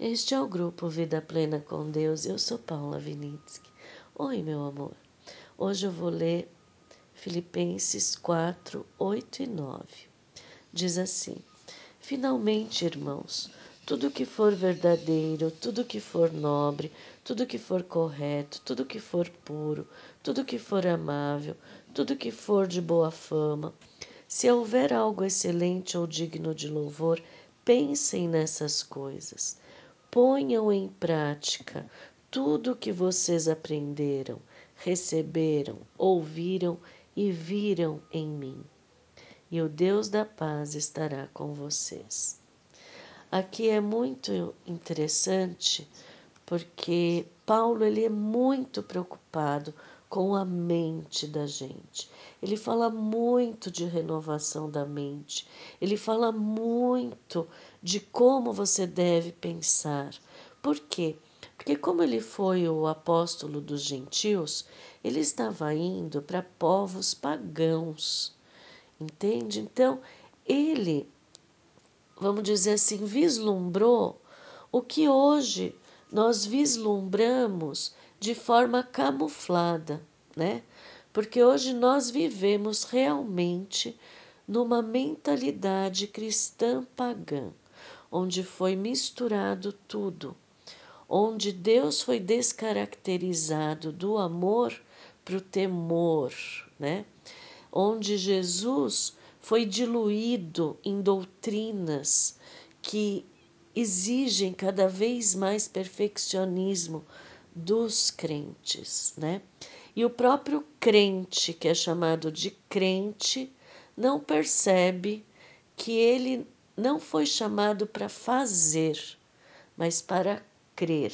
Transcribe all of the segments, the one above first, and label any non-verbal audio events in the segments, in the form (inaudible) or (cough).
Este é o grupo Vida Plena com Deus. Eu sou Paula Vinitsky. Oi, meu amor. Hoje eu vou ler Filipenses 4, 8 e 9. Diz assim: Finalmente, irmãos, tudo que for verdadeiro, tudo que for nobre, tudo que for correto, tudo que for puro, tudo que for amável, tudo que for de boa fama, se houver algo excelente ou digno de louvor, pensem nessas coisas ponham em prática tudo o que vocês aprenderam, receberam, ouviram e viram em mim. E o Deus da paz estará com vocês. Aqui é muito interessante porque Paulo ele é muito preocupado com a mente da gente. Ele fala muito de renovação da mente. Ele fala muito de como você deve pensar. Por quê? Porque como ele foi o apóstolo dos gentios, ele estava indo para povos pagãos. Entende? Então, ele, vamos dizer assim, vislumbrou o que hoje nós vislumbramos de forma camuflada, né? Porque hoje nós vivemos realmente numa mentalidade cristã pagã, onde foi misturado tudo, onde Deus foi descaracterizado do amor para o temor, né? Onde Jesus foi diluído em doutrinas que exigem cada vez mais perfeccionismo dos crentes, né? E o próprio crente, que é chamado de crente, não percebe que ele não foi chamado para fazer, mas para crer.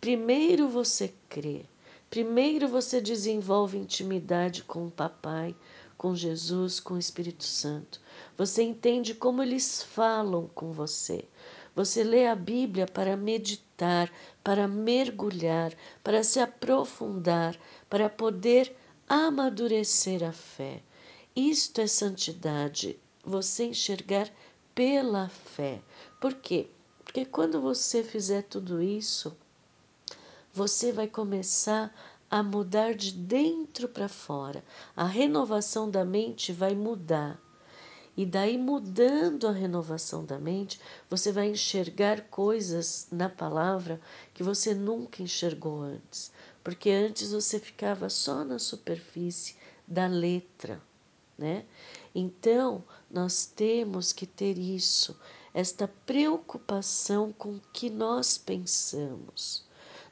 Primeiro você crê, primeiro você desenvolve intimidade com o Papai, com Jesus, com o Espírito Santo. Você entende como eles falam com você. Você lê a Bíblia para meditar, para mergulhar, para se aprofundar, para poder amadurecer a fé. Isto é santidade, você enxergar pela fé. Por quê? Porque quando você fizer tudo isso, você vai começar a mudar de dentro para fora. A renovação da mente vai mudar. E daí, mudando a renovação da mente, você vai enxergar coisas na palavra que você nunca enxergou antes. Porque antes você ficava só na superfície da letra, né? Então, nós temos que ter isso, esta preocupação com o que nós pensamos.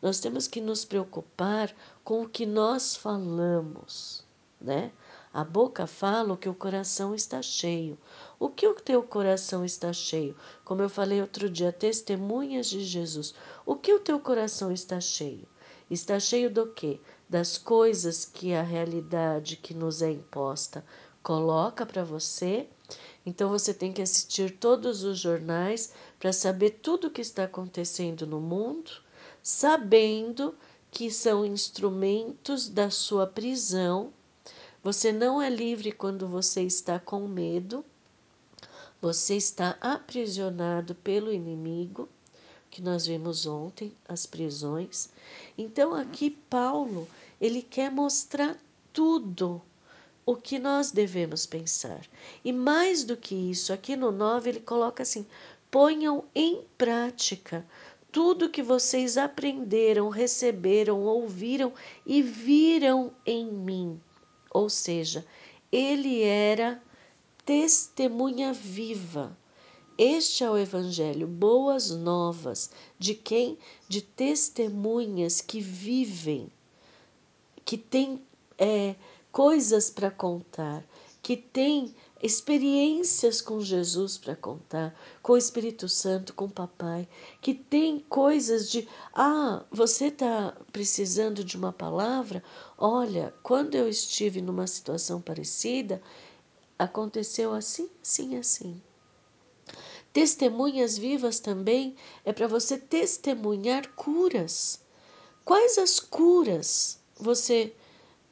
Nós temos que nos preocupar com o que nós falamos, né? A boca fala o que o coração está cheio. O que o teu coração está cheio? Como eu falei outro dia, testemunhas de Jesus. O que o teu coração está cheio? Está cheio do quê? Das coisas que a realidade que nos é imposta coloca para você. Então você tem que assistir todos os jornais para saber tudo o que está acontecendo no mundo, sabendo que são instrumentos da sua prisão você não é livre quando você está com medo, você está aprisionado pelo inimigo, que nós vimos ontem, as prisões. Então aqui Paulo, ele quer mostrar tudo o que nós devemos pensar. E mais do que isso, aqui no 9 ele coloca assim: ponham em prática tudo que vocês aprenderam, receberam, ouviram e viram em mim. Ou seja, ele era testemunha viva. Este é o Evangelho, boas novas. De quem? De testemunhas que vivem, que têm é, coisas para contar, que têm experiências com Jesus para contar, com o Espírito Santo, com o Papai, que tem coisas de, ah, você está precisando de uma palavra? Olha, quando eu estive numa situação parecida, aconteceu assim, assim, assim. Testemunhas vivas também é para você testemunhar curas. Quais as curas você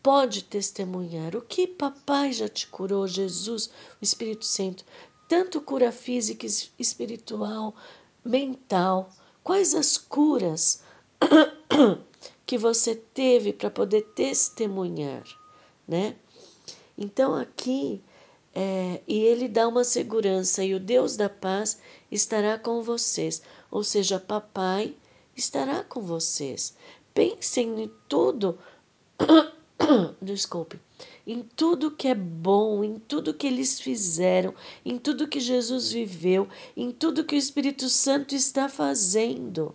pode testemunhar o que papai já te curou, Jesus, o Espírito Santo, tanto cura física espiritual, mental, quais as curas (coughs) que você teve para poder testemunhar, né? Então aqui é, e ele dá uma segurança e o Deus da paz estará com vocês, ou seja, papai estará com vocês. Pensem em tudo, (coughs) (coughs) desculpe, em tudo que é bom, em tudo que eles fizeram, em tudo que Jesus viveu, em tudo que o Espírito Santo está fazendo.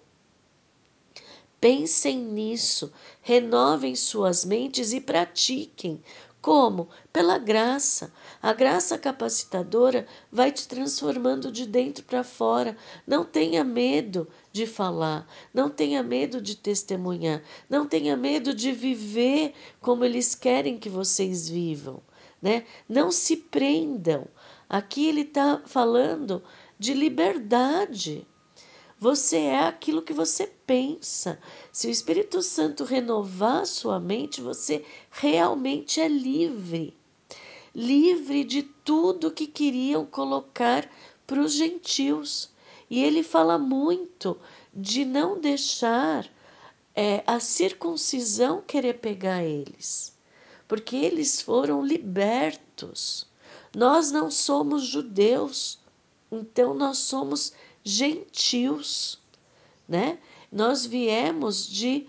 Pensem nisso, renovem suas mentes e pratiquem. Como? Pela graça. A graça capacitadora vai te transformando de dentro para fora. Não tenha medo de falar, não tenha medo de testemunhar, não tenha medo de viver como eles querem que vocês vivam. Né? Não se prendam. Aqui ele está falando de liberdade. Você é aquilo que você pensa. Se o Espírito Santo renovar sua mente, você realmente é livre. Livre de tudo que queriam colocar para os gentios. E ele fala muito de não deixar é, a circuncisão querer pegar eles, porque eles foram libertos. Nós não somos judeus, então nós somos gentios, né? Nós viemos de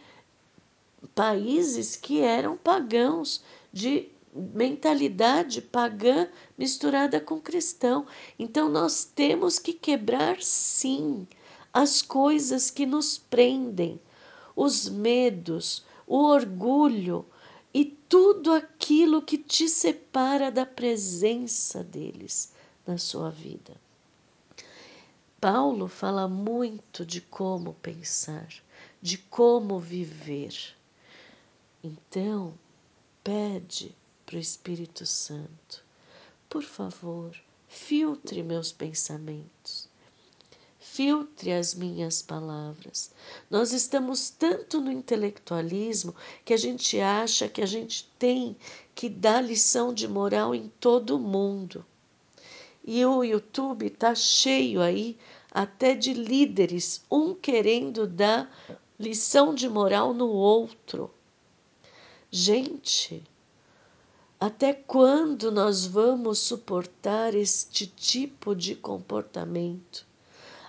países que eram pagãos, de mentalidade pagã misturada com cristão. Então nós temos que quebrar sim as coisas que nos prendem, os medos, o orgulho e tudo aquilo que te separa da presença deles na sua vida. Paulo fala muito de como pensar, de como viver. Então, pede para o Espírito Santo, por favor, filtre meus pensamentos, filtre as minhas palavras. Nós estamos tanto no intelectualismo que a gente acha que a gente tem que dar lição de moral em todo mundo. E o YouTube está cheio aí até de líderes, um querendo dar lição de moral no outro. Gente, até quando nós vamos suportar este tipo de comportamento?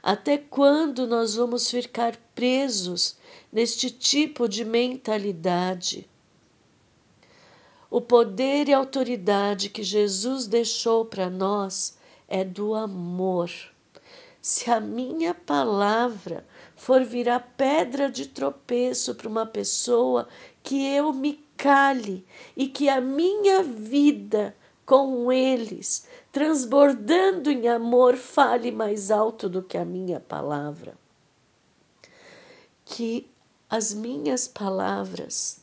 Até quando nós vamos ficar presos neste tipo de mentalidade? O poder e autoridade que Jesus deixou para nós é do amor. Se a minha palavra for virar pedra de tropeço para uma pessoa, que eu me cale e que a minha vida com eles, transbordando em amor, fale mais alto do que a minha palavra. Que as minhas palavras,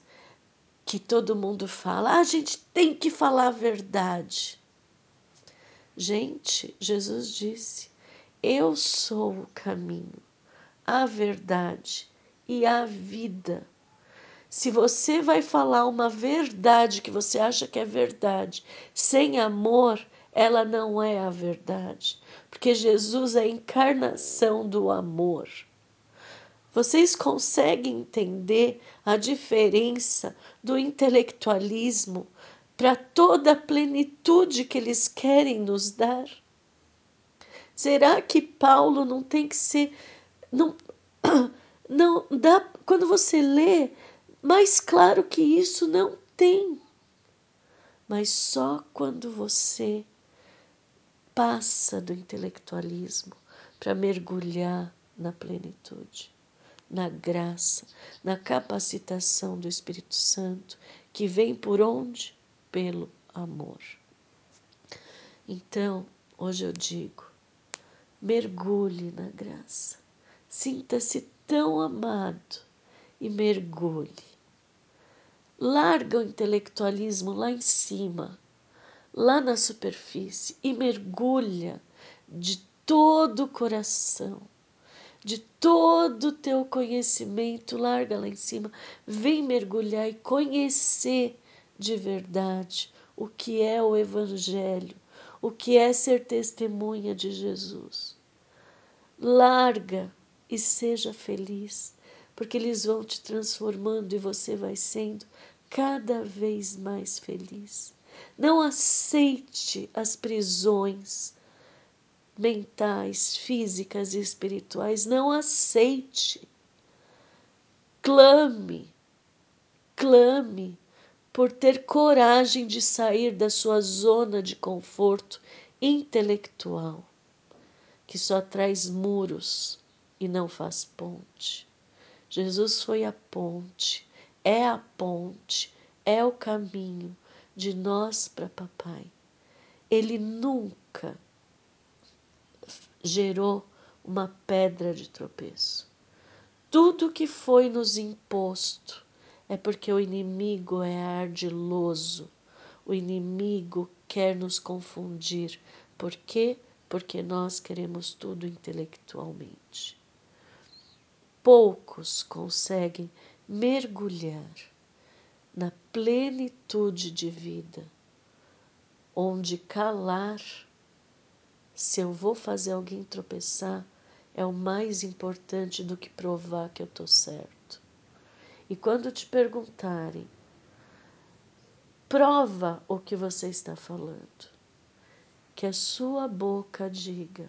que todo mundo fala, ah, a gente tem que falar a verdade. Gente, Jesus disse: Eu sou o caminho, a verdade e a vida. Se você vai falar uma verdade que você acha que é verdade, sem amor, ela não é a verdade, porque Jesus é a encarnação do amor. Vocês conseguem entender a diferença do intelectualismo para toda a plenitude que eles querem nos dar? Será que Paulo não tem que ser não (clears throat) não dá quando você lê mais claro que isso não tem. Mas só quando você passa do intelectualismo para mergulhar na plenitude, na graça, na capacitação do Espírito Santo, que vem por onde? pelo amor. Então, hoje eu digo: mergulhe na graça, sinta-se tão amado e mergulhe. Larga o intelectualismo lá em cima, lá na superfície, e mergulha de todo o coração, de todo o teu conhecimento, larga lá em cima, vem mergulhar e conhecer de verdade o que é o Evangelho, o que é ser testemunha de Jesus. Larga e seja feliz, porque eles vão te transformando e você vai sendo cada vez mais feliz. Não aceite as prisões mentais, físicas e espirituais. Não aceite. Clame, clame por ter coragem de sair da sua zona de conforto intelectual, que só traz muros e não faz ponte. Jesus foi a ponte, é a ponte, é o caminho de nós para papai. Ele nunca gerou uma pedra de tropeço. Tudo que foi nos imposto é porque o inimigo é ardiloso, o inimigo quer nos confundir. Por quê? Porque nós queremos tudo intelectualmente. Poucos conseguem mergulhar na plenitude de vida, onde calar se eu vou fazer alguém tropeçar, é o mais importante do que provar que eu estou certo. E quando te perguntarem, prova o que você está falando. Que a sua boca diga: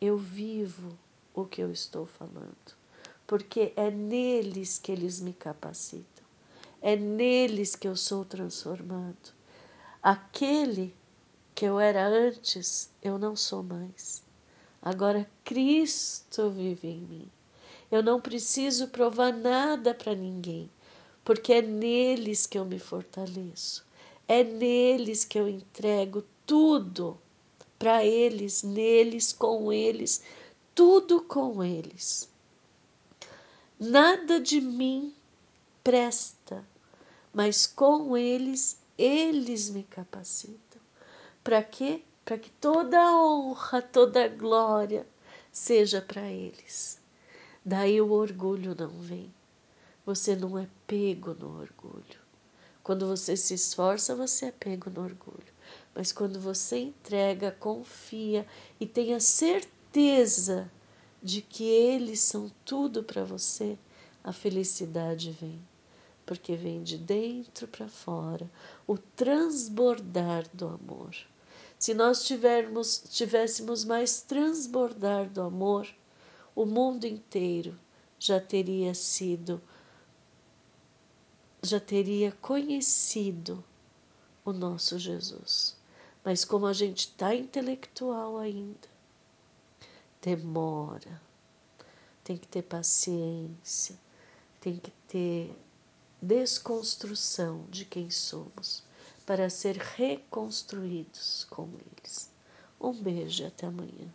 Eu vivo o que eu estou falando. Porque é neles que eles me capacitam. É neles que eu sou transformado. Aquele que eu era antes, eu não sou mais. Agora Cristo vive em mim. Eu não preciso provar nada para ninguém, porque é neles que eu me fortaleço. É neles que eu entrego tudo para eles, neles, com eles, tudo com eles. Nada de mim presta, mas com eles, eles me capacitam. Para quê? Para que toda a honra, toda a glória seja para eles. Daí o orgulho não vem. Você não é pego no orgulho. Quando você se esforça, você é pego no orgulho. Mas quando você entrega, confia e tem a certeza de que eles são tudo para você, a felicidade vem. Porque vem de dentro para fora o transbordar do amor. Se nós tivermos, tivéssemos mais transbordar do amor, o mundo inteiro já teria sido, já teria conhecido o nosso Jesus. Mas como a gente está intelectual ainda, demora, tem que ter paciência, tem que ter desconstrução de quem somos para ser reconstruídos com eles. Um beijo e até amanhã.